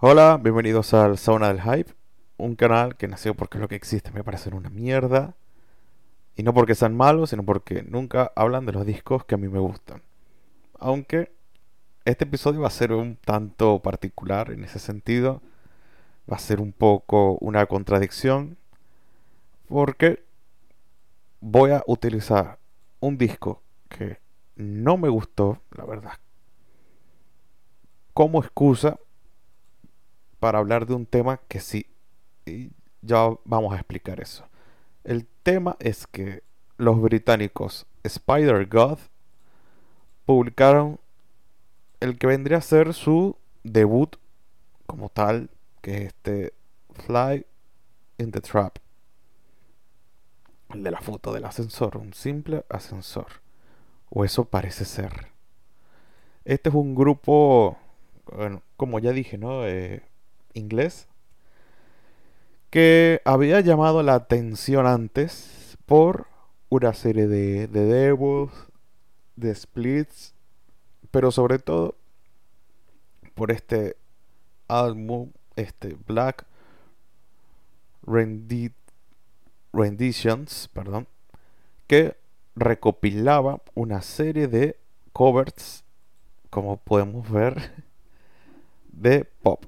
Hola, bienvenidos al Sauna del Hype, un canal que nació porque lo que existe me parece una mierda. Y no porque sean malos, sino porque nunca hablan de los discos que a mí me gustan. Aunque este episodio va a ser un tanto particular en ese sentido. Va a ser un poco una contradicción. Porque voy a utilizar un disco que no me gustó, la verdad, como excusa para hablar de un tema que sí. Y ya vamos a explicar eso. El tema es que los británicos Spider God publicaron el que vendría a ser su debut como tal, que es este Fly in the Trap. El de la foto del ascensor, un simple ascensor. O eso parece ser. Este es un grupo, bueno, como ya dije, ¿no? Eh, inglés que había llamado la atención antes por una serie de, de demos, de splits, pero sobre todo por este álbum, este Black Renditions, perdón, que recopilaba una serie de covers, como podemos ver, de pop.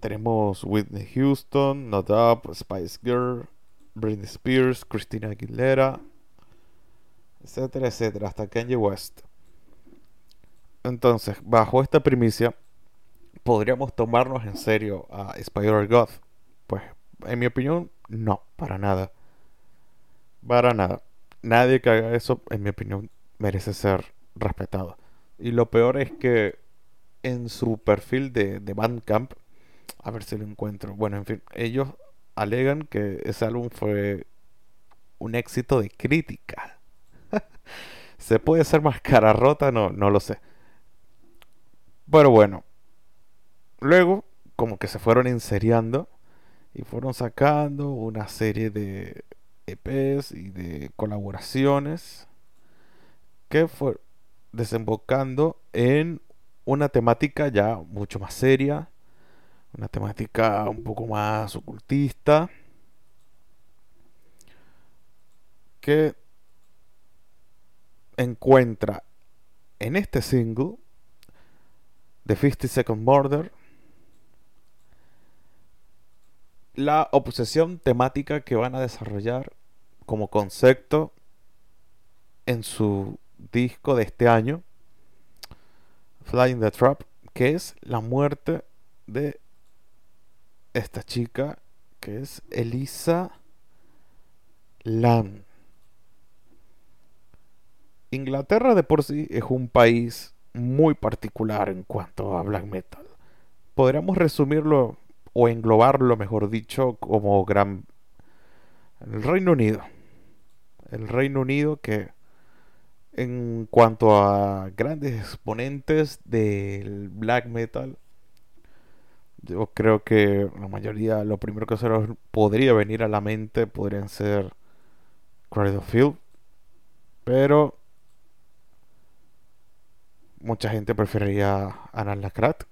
Tenemos Whitney Houston, Not Spice Girl, Britney Spears, Christina Aguilera, etcétera, etcétera, hasta Kanye West. Entonces, bajo esta primicia, podríamos tomarnos en serio a Spider God. Pues, en mi opinión, no, para nada. Para nada. Nadie que haga eso, en mi opinión, merece ser respetado. Y lo peor es que en su perfil de, de Bandcamp a ver si lo encuentro. Bueno, en fin, ellos alegan que ese álbum fue un éxito de crítica. ¿Se puede ser más cara rota? No, no lo sé. Pero bueno. Luego, como que se fueron enseriando y fueron sacando una serie de EPs y de colaboraciones que fue desembocando en una temática ya mucho más seria una temática un poco más ocultista que encuentra en este single The 50 Second Murder la obsesión temática que van a desarrollar como concepto en su disco de este año Flying the Trap que es la muerte de esta chica que es Elisa Lam. Inglaterra de por sí es un país muy particular en cuanto a black metal. Podríamos resumirlo o englobarlo, mejor dicho, como gran el Reino Unido. El Reino Unido que en cuanto a grandes exponentes del black metal yo creo que la mayoría, lo primero que se nos podría venir a la mente podrían ser Cradle Field. Pero mucha gente preferiría Anan Lacrat.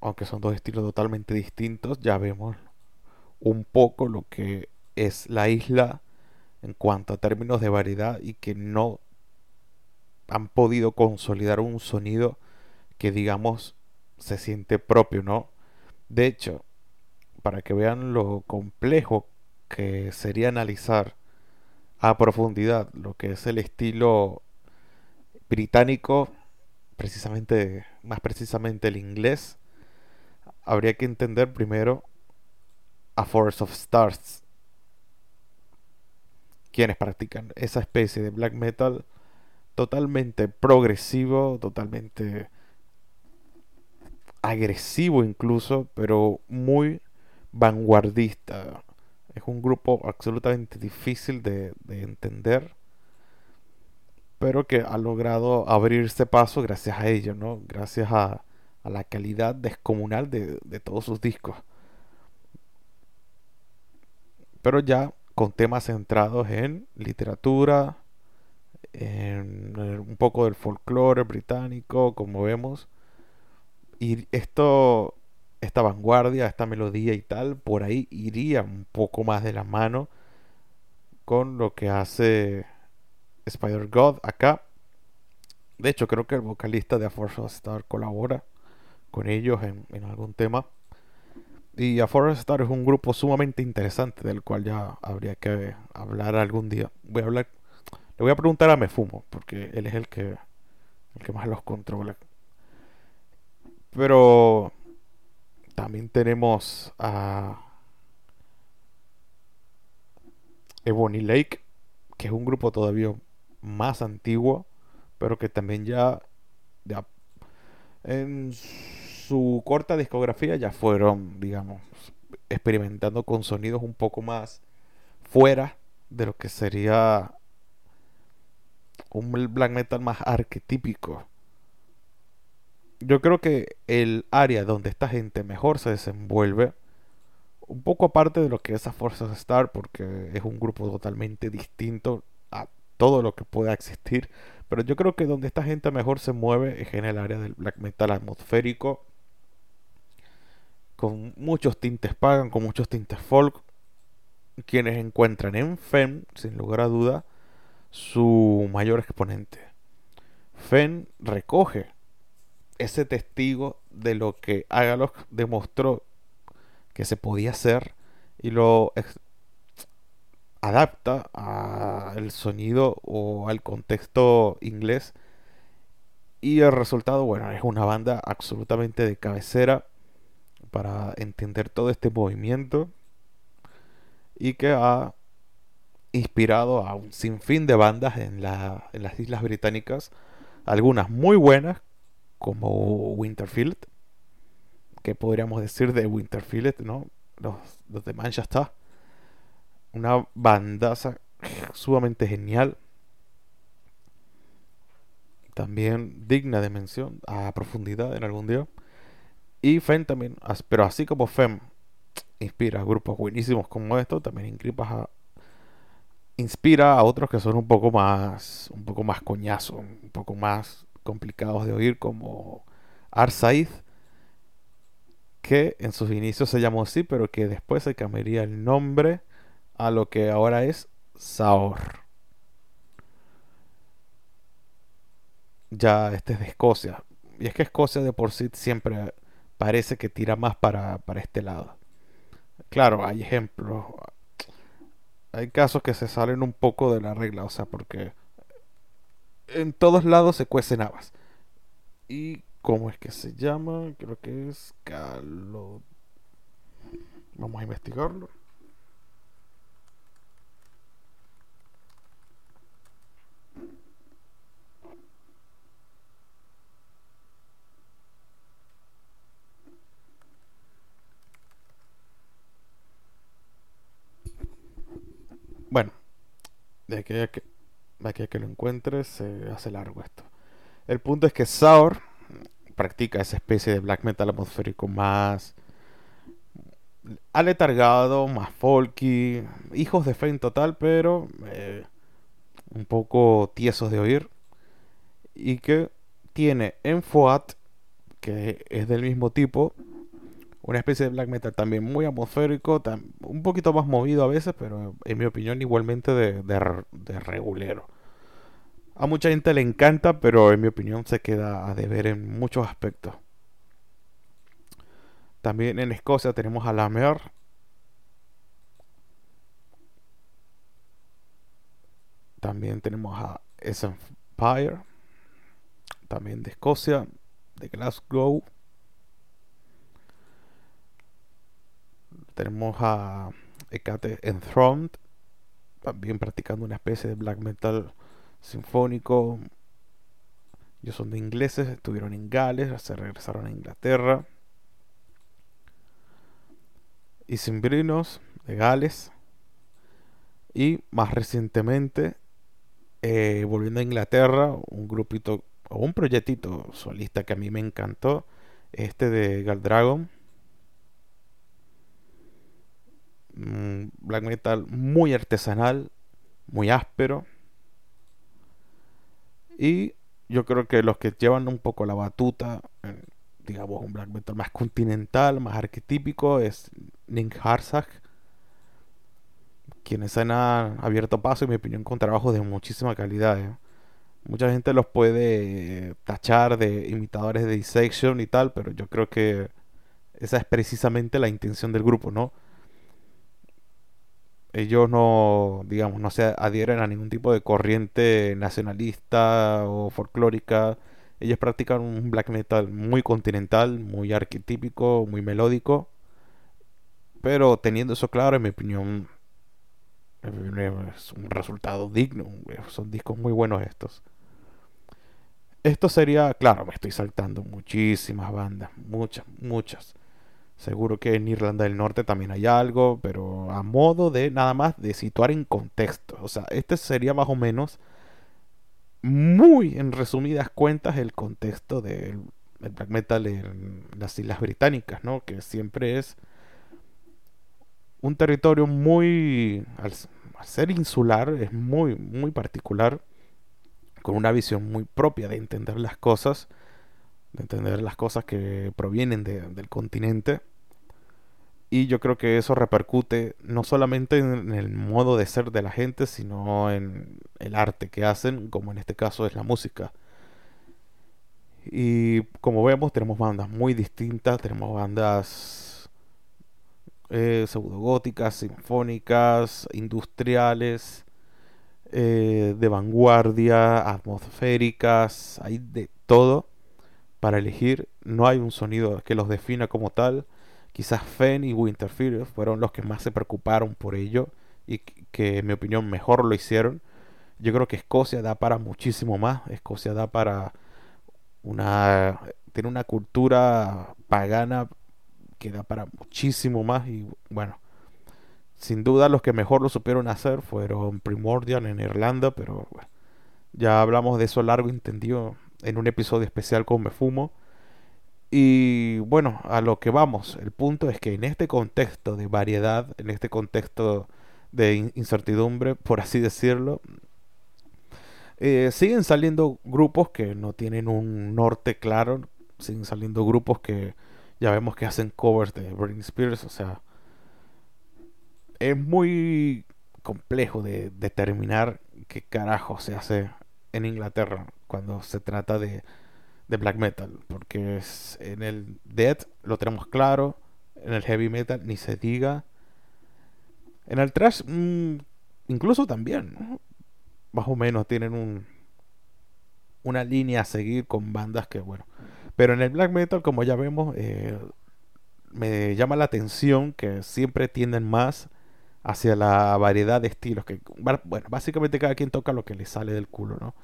Aunque son dos estilos totalmente distintos, ya vemos un poco lo que es la isla en cuanto a términos de variedad y que no han podido consolidar un sonido que digamos se siente propio, ¿no? De hecho, para que vean lo complejo que sería analizar a profundidad lo que es el estilo británico, precisamente, más precisamente el inglés, habría que entender primero a Force of Stars, quienes practican esa especie de black metal totalmente progresivo, totalmente agresivo incluso, pero muy vanguardista. Es un grupo absolutamente difícil de, entender, pero que ha logrado abrirse paso gracias a ello, ¿no? Gracias a, la calidad descomunal de, de todos sus discos. Pero ya con temas centrados en literatura, un poco del folclore británico, como vemos. Y esto, esta vanguardia, esta melodía y tal, por ahí iría un poco más de la mano con lo que hace Spider God acá. De hecho, creo que el vocalista de A Force of Star colabora con ellos en, algún tema. Y A Forest Star es un grupo sumamente interesante del cual ya habría que hablar algún día. Voy a hablar, le voy a preguntar a Mefumo, porque él es el que, el que más los controla. Pero también tenemos a Ebony Lake, que es un grupo todavía más antiguo, pero que también ya, ya en su corta discografía ya fueron, digamos, experimentando con sonidos un poco más fuera de lo que sería un black metal más arquetípico. Yo creo que el área donde esta gente mejor se desenvuelve, un poco aparte de lo que es a Forces Star, porque es un grupo totalmente distinto a todo lo que pueda existir, pero yo creo que donde esta gente mejor se mueve es en el área del black metal atmosférico con muchos tintes pagan, con muchos tintes folk, quienes encuentran en Fen, sin lugar a duda, su mayor exponente. Fen recoge ese testigo de lo que Agalog demostró que se podía hacer y lo adapta al sonido o al contexto inglés. Y el resultado bueno es una banda absolutamente de cabecera para entender todo este movimiento y que ha inspirado a un sinfín de bandas en, en las Islas Británicas, algunas muy buenas como Winterfield, que podríamos decir de Winterfield, ¿no? Los, los de Manchester, una bandaza sumamente genial, también digna de mención a profundidad en algún día. Y Fem también, pero así como Fem inspira a grupos buenísimos como esto, también inspira a otros que son un poco más, un poco más coñazo, un poco más complicados de oír, como Arsaid, que en sus inicios se llamó así, pero que después se cambiaría el nombre a lo que ahora es Saor. Ya este es de Escocia. Y es que Escocia de por sí siempre parece que tira más para, este lado. Claro, hay ejemplos. Hay casos que se salen un poco de la regla, o sea, porque en todos lados se cuecen habas. ¿Y cómo es que se llama? Creo que es Calo. Vamos a investigarlo. Bueno, de aquí a que, de que lo encuentres se hace largo esto. El punto es que Saur practica esa especie de black metal atmosférico más aletargado, más folky, hijos de fe en total, pero eh, un poco tiesos de oír. Y que tiene en Foat, que es del mismo tipo, una especie de black metal también muy atmosférico, un poquito más movido a veces, pero en mi opinión igualmente de, de, regulero. A mucha gente le encanta, pero en mi opinión se queda a deber en muchos aspectos. También en Escocia tenemos a La Mer. También tenemos a Empire. También de Escocia, de Glasgow. Tenemos a Ekate Enthroned, también practicando una especie de black metal sinfónico. Ellos son de ingleses, estuvieron en Gales, se regresaron a Inglaterra. Y Simbrinos de Gales. Y más recientemente, eh, volviendo a Inglaterra, un grupito o un proyectito solista que a mí me encantó, este de Galdragon black metal muy artesanal, muy áspero. Y yo creo que los que llevan un poco la batuta, digamos, un black metal más continental, más arquetípico, es Nick Harzak, quienes han abierto paso, en mi opinión, con trabajos de muchísima calidad. ¿eh? Mucha gente los puede tachar de imitadores de Dissection y tal, pero yo creo que esa es precisamente la intención del grupo, ¿no? Ellos no, digamos, no se adhieren a ningún tipo de corriente nacionalista o folclórica. Ellos practican un black metal muy continental, muy arquetípico, muy melódico. Pero teniendo eso claro, en mi opinión, es un resultado digno. Son discos muy buenos estos. Esto sería, claro, me estoy saltando muchísimas bandas, muchas, muchas. Seguro que en Irlanda del Norte también hay algo, pero a modo de nada más de situar en contexto. O sea, este sería más o menos, muy en resumidas cuentas, el contexto del black metal en las Islas Británicas, ¿no? Que siempre es un territorio muy, al, ser insular, es muy, muy particular, con una visión muy propia de entender las cosas, de entender las cosas que provienen del continente. Y yo creo que eso repercute no solamente en el modo de ser de la gente, sino en el arte que hacen, como en este caso es la música. Y como vemos, tenemos bandas muy distintas, tenemos bandas eh, pseudogóticas, sinfónicas, industriales, eh, de vanguardia, atmosféricas, hay de todo para elegir. No hay un sonido que los defina como tal. Quizás Fenn y Winterfield fueron los que más se preocuparon por ello y que en mi opinión mejor lo hicieron. Yo creo que Escocia da para muchísimo más. Escocia da para una tiene una cultura pagana queda para muchísimo más y bueno, sin duda los que mejor lo supieron hacer fueron Primordial en Irlanda, pero ya hablamos de eso largo entendido en un episodio especial con Me Fumo. Y bueno, a lo que vamos, el punto es que en este contexto de variedad, en este contexto de incertidumbre, por así decirlo, eh, siguen saliendo grupos que no tienen un norte claro, siguen saliendo grupos que ya vemos que hacen covers de Britney Spears, o sea, es muy complejo de determinar qué carajo se hace en Inglaterra cuando se trata de, de black metal, porque es, en el death lo tenemos claro, en el heavy metal ni se diga, en el thrash mm, incluso también, más o menos tienen un una línea a seguir con bandas que bueno pero en el black metal, como ya vemos, eh, me llama la atención que siempre tienden más hacia la variedad de estilos. Que, bueno, básicamente cada quien toca lo que le sale del culo, ¿no?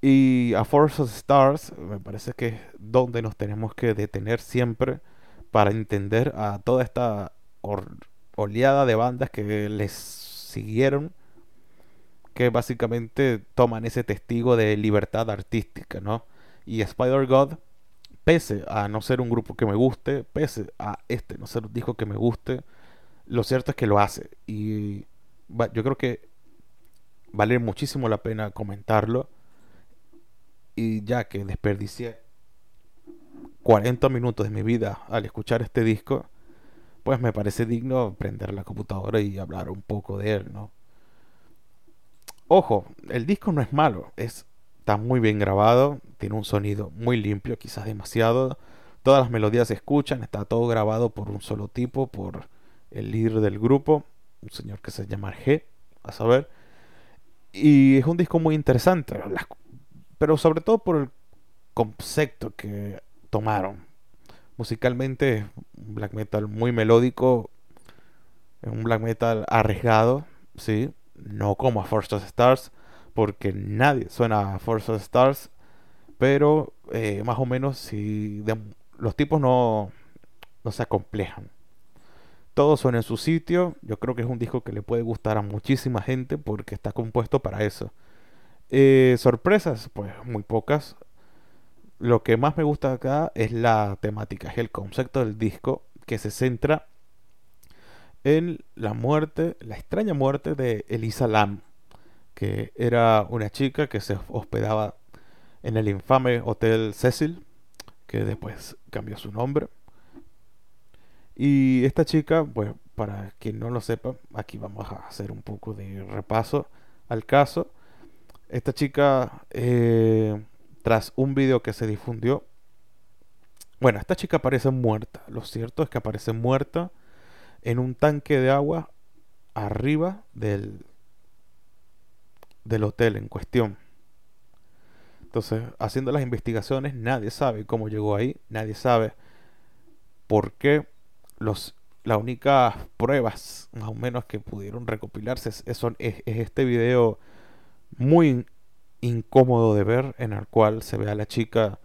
Y a Force of Stars me parece que es donde nos tenemos que detener siempre para entender a toda esta oleada de bandas que les siguieron, que básicamente toman ese testigo de libertad artística, ¿no? Y Spider God, pese a no ser un grupo que me guste, pese a este no ser un disco que me guste, lo cierto es que lo hace. Y yo creo que vale muchísimo la pena comentarlo. Y ya que desperdicié 40 minutos de mi vida al escuchar este disco, pues me parece digno prender la computadora y hablar un poco de él, ¿no? Ojo, el disco no es malo, es Está muy bien grabado, tiene un sonido muy limpio, quizás demasiado. Todas las melodías se escuchan, está todo grabado por un solo tipo, por el líder del grupo, un señor que se llama G, a saber. Y es un disco muy interesante, pero sobre todo por el concepto que tomaron. Musicalmente, un black metal muy melódico, un black metal arriesgado, sí, no como a First Stars, porque nadie suena a Force of Stars, pero eh, más o menos si los tipos no, no se acomplejan. Todo suena en su sitio, yo creo que es un disco que le puede gustar a muchísima gente porque está compuesto para eso. Eh, sorpresas, pues muy pocas. Lo que más me gusta acá es la temática, es el concepto del disco que se centra en la muerte, la extraña muerte de Elisa Lam, que era una chica que se hospedaba en el infame Hotel Cecil, que después cambió su nombre. Y esta chica, pues para quien no lo sepa, aquí vamos a hacer un poco de repaso al caso. Esta chica, eh, tras un video que se difundió, bueno, esta chica aparece muerta. Lo cierto es que aparece muerta en un tanque de agua arriba del, del hotel en cuestión. Entonces, haciendo las investigaciones, nadie sabe cómo llegó ahí, nadie sabe por qué. Los, las únicas pruebas, más o menos, que pudieron recopilarse es, es, este video muy incómodo de ver, en el cual se ve a la chica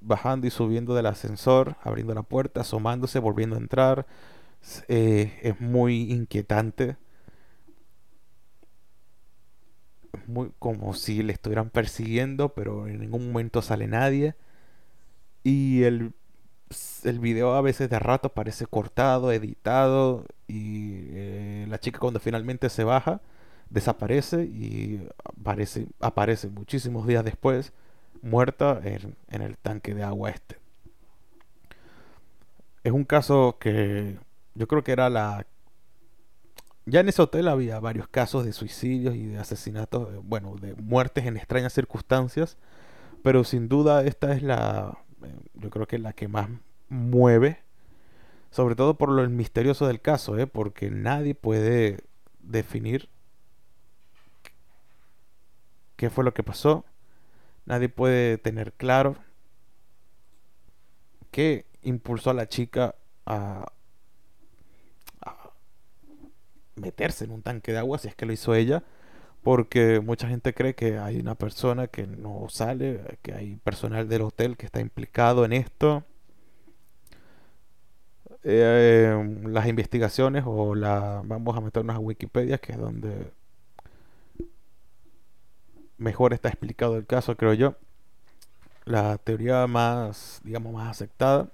bajando y subiendo del ascensor, abriendo la puerta, asomándose, volviendo a entrar. Eh, es muy inquietante. Muy como si le estuvieran persiguiendo, pero en ningún momento sale nadie. Y el, el video a veces de rato parece cortado, editado. Y eh, la chica cuando finalmente se baja, desaparece y aparece, aparece muchísimos días después muerta en, en el tanque de agua este. Es un caso que yo creo que era la... Ya en ese hotel había varios casos de suicidios y de asesinatos, bueno, de muertes en extrañas circunstancias, pero sin duda esta es la, eh, yo creo que la que más mueve, sobre todo por lo misterioso del caso, ¿eh? porque nadie puede definir qué fue lo que pasó, nadie puede tener claro qué impulsó a la chica a, meterse en un tanque de agua si es que lo hizo ella porque mucha gente cree que hay una persona que no sale, que hay personal del hotel que está implicado en esto. Eh, las investigaciones o la vamos a meternos a Wikipedia que es donde mejor está explicado el caso creo yo la teoría más digamos más aceptada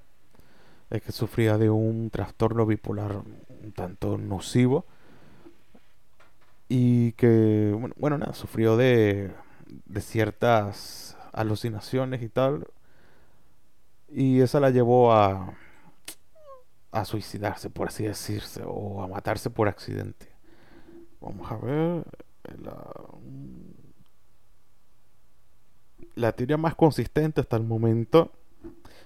es que sufría de un trastorno bipolar un tanto nocivo y que, bueno, nada, sufrió de, de ciertas alucinaciones y tal. Y esa la llevó a, a suicidarse, por así decirse, o a matarse por accidente. Vamos a ver. La teoría más consistente hasta el momento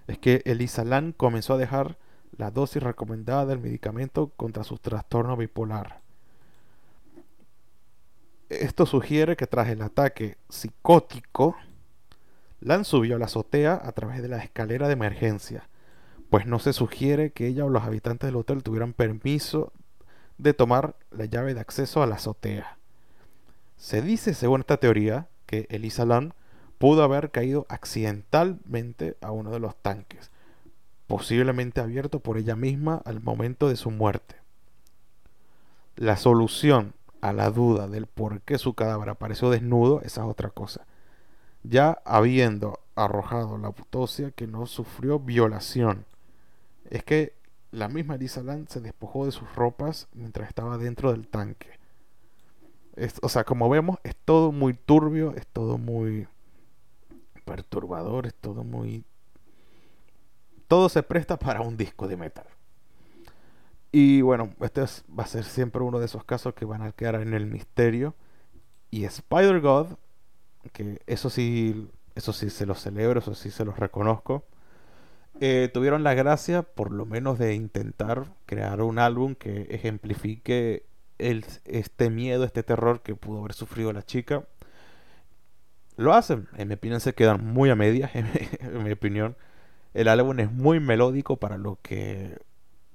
es que Elisa Lam comenzó a dejar la dosis recomendada del medicamento contra su trastorno bipolar esto sugiere que tras el ataque psicótico, Lan subió a la azotea a través de la escalera de emergencia, pues no se sugiere que ella o los habitantes del hotel tuvieran permiso de tomar la llave de acceso a la azotea. Se dice, según esta teoría, que Elisa Lan pudo haber caído accidentalmente a uno de los tanques, posiblemente abierto por ella misma al momento de su muerte. La solución a la duda del por qué su cadáver apareció desnudo, esa es otra cosa. Ya habiendo arrojado la autopsia que no sufrió violación. Es que la misma Elisa Land se despojó de sus ropas mientras estaba dentro del tanque. o sea, como vemos, es todo muy turbio, es todo muy perturbador, es todo muy... Todo se presta para un disco de metal. Y bueno, este va a ser siempre uno de esos casos que van a quedar en el misterio. Y Spider-God, que eso sí, eso sí se los celebro, eso sí se los reconozco. Eh, tuvieron la gracia, por lo menos, de intentar crear un álbum que ejemplifique el, este miedo, este terror que pudo haber sufrido la chica. Lo hacen, en mi opinión se quedan muy a medias, en mi opinión. El álbum es muy melódico para lo que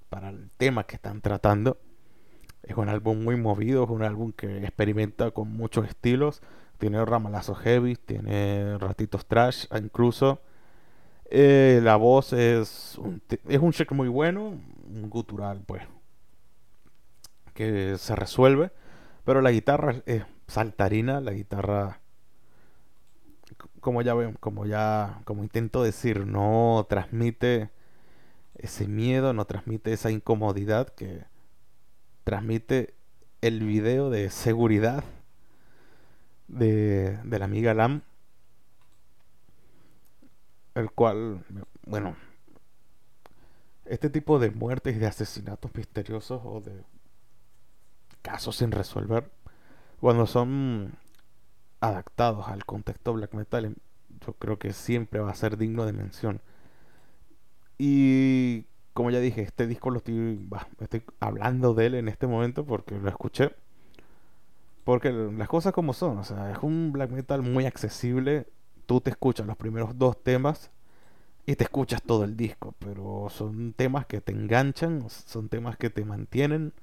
para el tema que están tratando. Es un álbum muy movido, es un álbum que experimenta con muchos estilos. Tiene ramalazos heavy, tiene ratitos trash incluso. Eh, la voz es es un check muy bueno, un gutural pues, que se resuelve. Pero la guitarra es saltarina, la guitarra como ya como ya como intento decir, no transmite ese miedo, no transmite esa incomodidad que transmite el video de seguridad de, de la amiga Lam, el cual, bueno, este tipo de muertes y de asesinatos misteriosos o de casos sin resolver, cuando son adaptados al contexto black metal, yo creo que siempre va a ser digno de mención. Y como ya dije, este disco lo estoy, estoy hablando de él en este momento porque lo escuché. Porque las cosas como son, o sea, es un black metal muy accesible. Tú te escuchas los primeros dos temas y te escuchas todo el disco, pero son temas que te enganchan, son temas que te mantienen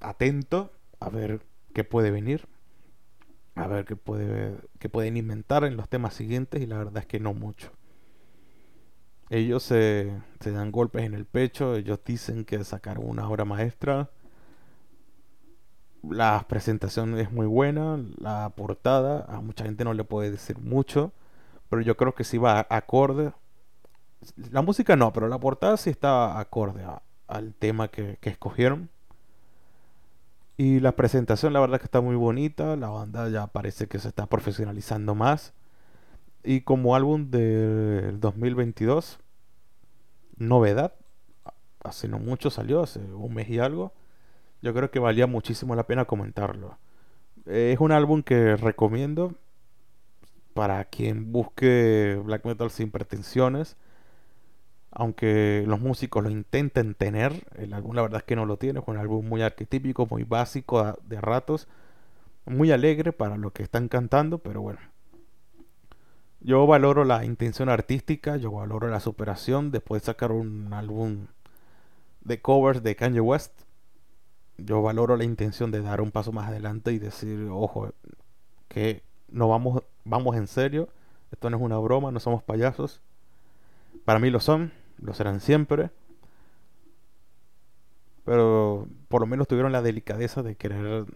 atento a ver qué puede venir, a ver qué, puede, qué pueden inventar en los temas siguientes y la verdad es que no mucho. Ellos se, se dan golpes en el pecho, ellos dicen que sacaron una obra maestra. La presentación es muy buena, la portada, a mucha gente no le puede decir mucho, pero yo creo que sí va acorde. La música no, pero la portada sí está acorde al tema que, que escogieron. Y la presentación, la verdad que está muy bonita. La banda ya parece que se está profesionalizando más. Y como álbum del 2022, novedad, hace no mucho salió, hace un mes y algo, yo creo que valía muchísimo la pena comentarlo. Es un álbum que recomiendo para quien busque black metal sin pretensiones. Aunque los músicos lo intenten tener, el álbum la verdad es que no lo tiene. Es un álbum muy arquetípico, muy básico de ratos. Muy alegre para lo que están cantando, pero bueno, yo valoro la intención artística, yo valoro la superación después de sacar un álbum de covers de Kanye West. Yo valoro la intención de dar un paso más adelante y decir, ojo, que no vamos, vamos en serio, esto no es una broma, no somos payasos. Para mí lo son, lo serán siempre. Pero por lo menos tuvieron la delicadeza de querer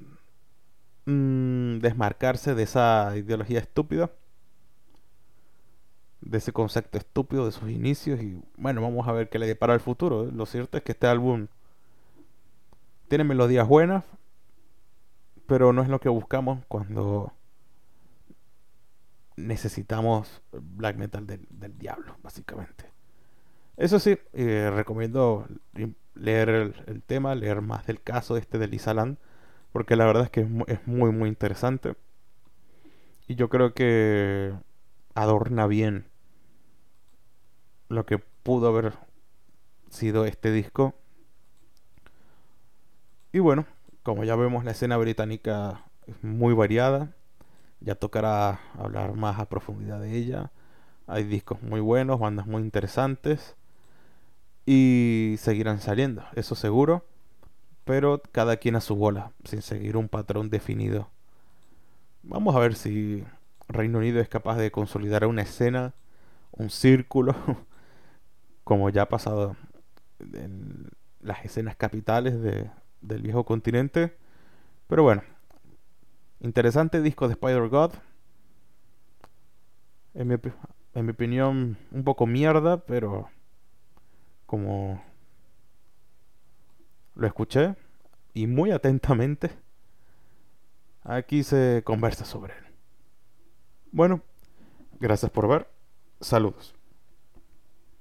mm, desmarcarse de esa ideología estúpida de ese concepto estúpido de sus inicios y bueno, vamos a ver qué le depara el futuro. Lo cierto es que este álbum tiene melodías buenas, pero no es lo que buscamos cuando necesitamos black metal del, diablo, básicamente. Eso sí, eh, recomiendo leer el, tema, leer más del caso este de Lisaland, porque la verdad es que es muy, muy interesante. Y yo creo que adorna bien lo que pudo haber sido este disco. Y bueno, como ya vemos la escena británica es muy variada. Ya tocará hablar más a profundidad de ella. Hay discos muy buenos, bandas muy interesantes. Y seguirán saliendo, eso seguro. Pero cada quien a su bola, sin seguir un patrón definido. Vamos a ver si Reino Unido es capaz de consolidar una escena, un círculo como ya ha pasado en las escenas capitales de, del viejo continente. Pero bueno, interesante disco de Spider God. En mi, en mi opinión, un poco mierda, pero como lo escuché y muy atentamente, aquí se conversa sobre él. Bueno, gracias por ver. Saludos.